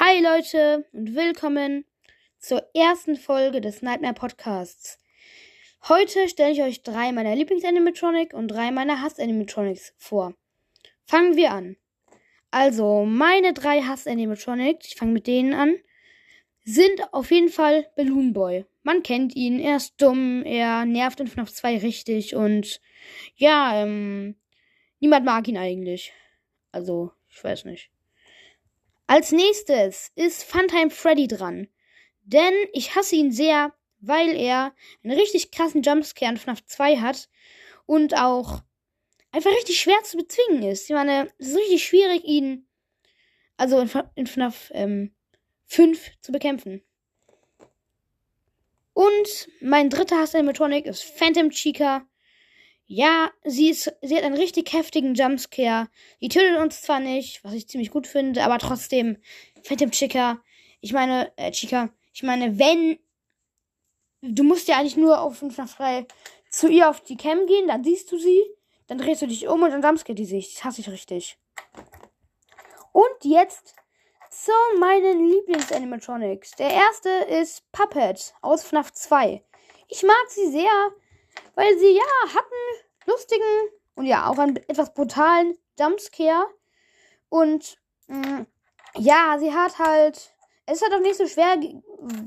Hi Leute und willkommen zur ersten Folge des Nightmare Podcasts. Heute stelle ich euch drei meiner Lieblings-Animatronic und drei meiner Hass-Animatronics vor. Fangen wir an. Also, meine drei Hass-Animatronics, ich fange mit denen an, sind auf jeden Fall Balloon Boy. Man kennt ihn, er ist dumm, er nervt in FNAF 2 richtig und ja, ähm, niemand mag ihn eigentlich. Also, ich weiß nicht. Als nächstes ist Funtime Freddy dran. Denn ich hasse ihn sehr, weil er einen richtig krassen Jumpscare in FNAF 2 hat und auch einfach richtig schwer zu bezwingen ist. Ich meine, es ist richtig schwierig, ihn also in, in FNAF ähm, 5 zu bekämpfen. Und mein dritter Hass-Animatronic ist Phantom Chica. Ja, sie, ist, sie hat einen richtig heftigen Jumpscare. Die tötet uns zwar nicht, was ich ziemlich gut finde, aber trotzdem, Phantom Chica. Ich meine, äh, Chica, ich meine, wenn. Du musst ja eigentlich nur auf frei zu ihr auf die Cam gehen, dann siehst du sie, dann drehst du dich um und dann jumpscare die sich. Das hasse ich richtig. Und jetzt zu meinen Lieblings-Animatronics. Der erste ist Puppet aus FNAF 2. Ich mag sie sehr, weil sie ja hatten lustigen und ja auch einen etwas brutalen Jumpscare. Und mh, mm, ja, sie hat halt. Es ist halt auch nicht so schwer,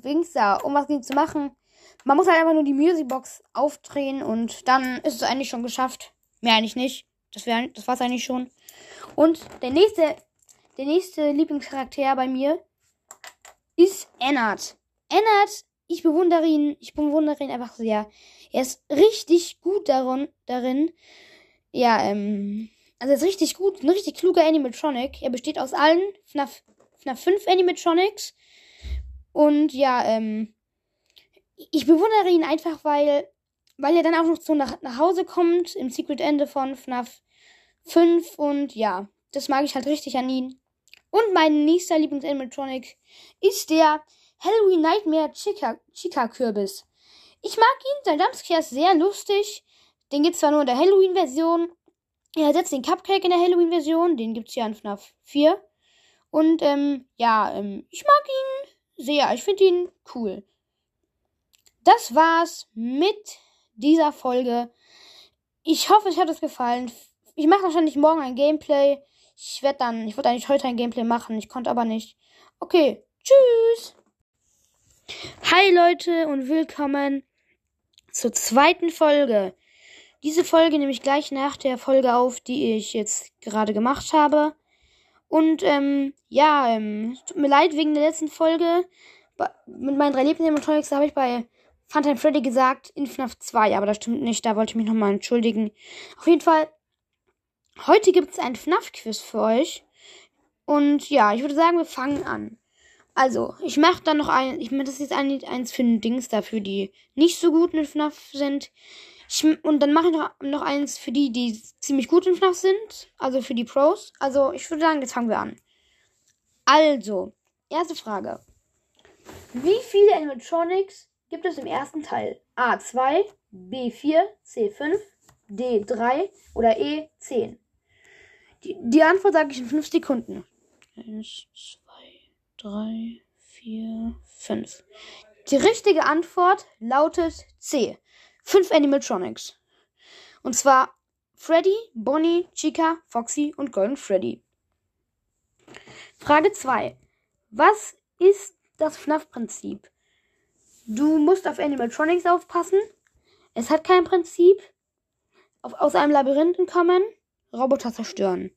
Wings da, um was gegen zu machen. Man muss halt einfach nur die Musicbox aufdrehen und dann ist es eigentlich schon geschafft. Mehr eigentlich nicht. Das, wär, das war's eigentlich schon. Und der nächste, der nächste Lieblingscharakter bei mir ist Ennard. Ennard ich bewundere ihn, ich bewundere ihn einfach sehr. Er ist richtig gut darin, darin. Ja, ähm, also er ist richtig gut, ein richtig kluger Animatronic. Er besteht aus allen FNAF, FNAF 5 Animatronics. Und ja, ähm, ich bewundere ihn einfach, weil, weil er dann auch noch so nach, nach Hause kommt im Secret Ende von FNAF 5 und ja, das mag ich halt richtig an ihn. Und mein nächster Lieblings-Animatronic ist der Halloween Nightmare Chica, Chica Kürbis. Ich mag ihn, sein Jumpscare ist sehr lustig. Den gibt's zwar nur in der Halloween-Version. Er ersetzt den Cupcake in der Halloween-Version. Den gibt's ja in FNAF 4. Und, ähm, ja, ähm, ich mag ihn sehr. Ich finde ihn cool. Das war's mit dieser Folge. Ich hoffe, euch hat es gefallen. Ich mache wahrscheinlich morgen ein Gameplay. Ich werde dann, ich wollte eigentlich heute ein Gameplay machen. Ich konnte aber nicht. Okay, tschüss. Hi Leute und willkommen zur zweiten Folge. Diese Folge nehme ich gleich nach der Folge auf, die ich jetzt gerade gemacht habe. Und ähm, ja, ähm, tut mir leid wegen der letzten Folge. Mit meinen drei Lieblings-Animatronics habe ich bei Funtime Freddy gesagt, in FNAF 2, aber das stimmt nicht, da wollte ich mich nochmal entschuldigen. Auf jeden Fall, heute gibt es ein FNAF-Quiz für euch. Und ja, ich würde sagen, wir fangen an. Also, ich mache dann noch ein. Ich mache das jetzt eins für ein Dings dafür, die nicht so gut in FNAF sind. Ich, und dann mache ich noch, noch eins für die, die ziemlich gut in FNAF sind. Also für die Pros. Also, ich würde sagen, jetzt fangen wir an. Also, erste Frage. Wie viele Animatronics gibt es im ersten Teil? A2, B4, C5, D3 oder E10? Die, die Antwort sage ich in 5 Sekunden. 1, 2, drei, vier, fünf. Die richtige Antwort lautet C. Fünf Animatronics. Und zwar Freddy, Bonnie, Chica, Foxy und Golden Freddy. Frage 2. Was ist das FNAF-Prinzip? Du musst auf Animatronics aufpassen. Es hat kein Prinzip. Auf, aus einem Labyrinth kommen. Roboter zerstören.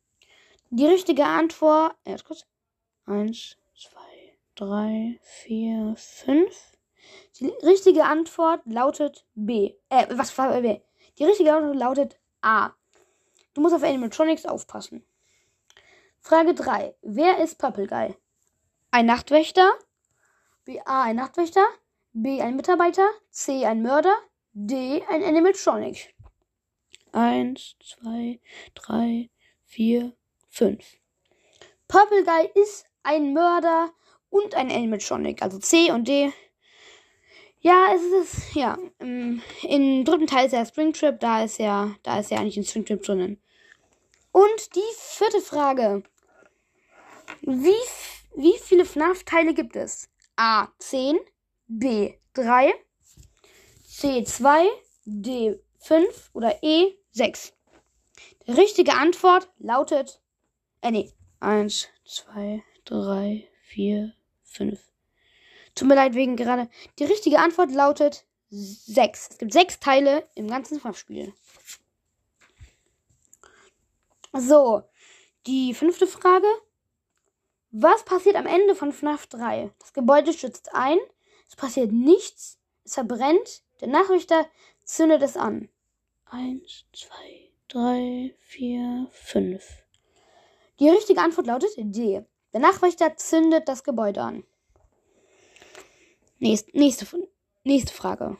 Die richtige Antwort. Äh, kurz. Eins, drei, vier, fünf. Die richtige Antwort lautet B. Äh, was war B? Die richtige Antwort lautet A. Du musst auf Animatronics aufpassen. Frage 3. Wer ist Papelguy? Ein Nachtwächter. B. A. Ein Nachtwächter. B. Ein Mitarbeiter. C. Ein Mörder. D. Ein Animatronic. Eins, zwei, drei, vier, fünf. Papelguy ist ein Mörder und ein Animatronic, also C und D. Ja, es ist, ja, im, im dritten Teil ist ja Springtrip, da ist ja, da ist ja eigentlich ein Springtrip drinnen. Und die vierte Frage. Wie, Wie viele FNAF-Teile gibt es? A. 10, B. 3, C. 2, D. 5 oder E. 6. Die richtige Antwort lautet. Äh, nee. 1, 2, 3, 4, 5. Tut mir leid wegen gerade. Die richtige Antwort lautet 6. Es gibt 6 Teile im ganzen FNAF-Spiel. So, die fünfte Frage. Was passiert am Ende von FNAF 3? Das Gebäude stürzt ein, es passiert nichts, es verbrennt, der Nachrichter zündet es an. Eins, zwei, drei, vier, fünf. Die richtige Antwort lautet D. Der Nachrichter zündet das Gebäude an. Nächste, nächste, nächste Frage.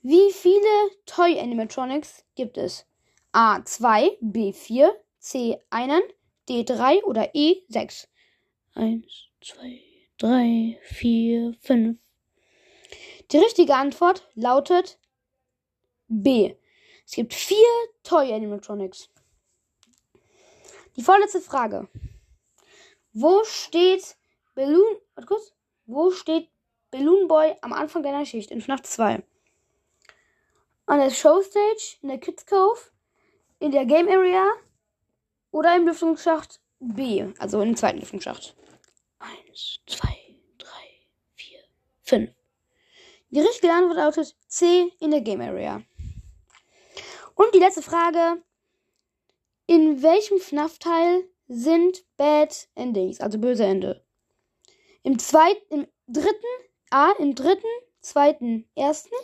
Wie viele Toy Animatronics gibt es? A2, B4, C1, D3 oder E6? Eins, zwei, drei, vier, fünf. Die richtige Antwort lautet B. Es gibt vier Toy Animatronics. Die vorletzte Frage. Wo steht Balloon, warte kurz, wo steht Balloon Boy am Anfang deiner Schicht in FNAF 2? An der Showstage, in der Kids Cove, in der Game Area oder im Lüftungsschacht B, also im zweiten Lüftungsschacht. Eins, zwei, drei, vier, fünf. Die richtige Antwort lautet C in der Game Area. Und die letzte Frage. In welchem FNAF-Teil sind Bad Endings, also böse Ende? Im zweiten, im dritten, A, im dritten, zweiten, ersten,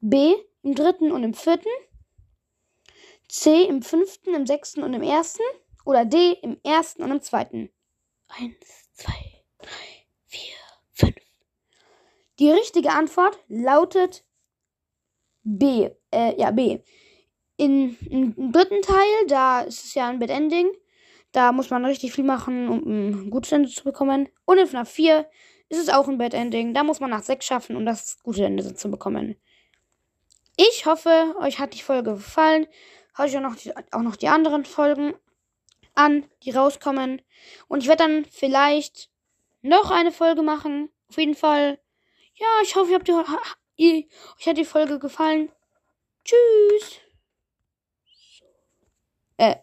B, im dritten und im vierten, C, im fünften, im sechsten und im ersten oder D, im ersten und im zweiten. Eins, zwei, drei, vier, fünf. Die richtige Antwort lautet B. Äh, ja, B. In, Im dritten Teil, da ist es ja ein Bad Ending. Da muss man richtig viel machen, um ein gutes Ende zu bekommen. Und in FNAF 4 ist es auch ein Bad Ending. Da muss man nach 6 schaffen, um das gute Ende zu bekommen. Ich hoffe, euch hat die Folge gefallen. Hört euch auch noch die, auch noch die anderen Folgen an, die rauskommen. Und ich werde dann vielleicht noch eine Folge machen. Auf jeden Fall. Ja, ich hoffe, ihr habt die, euch hat die Folge gefallen. Tschüss. Äh,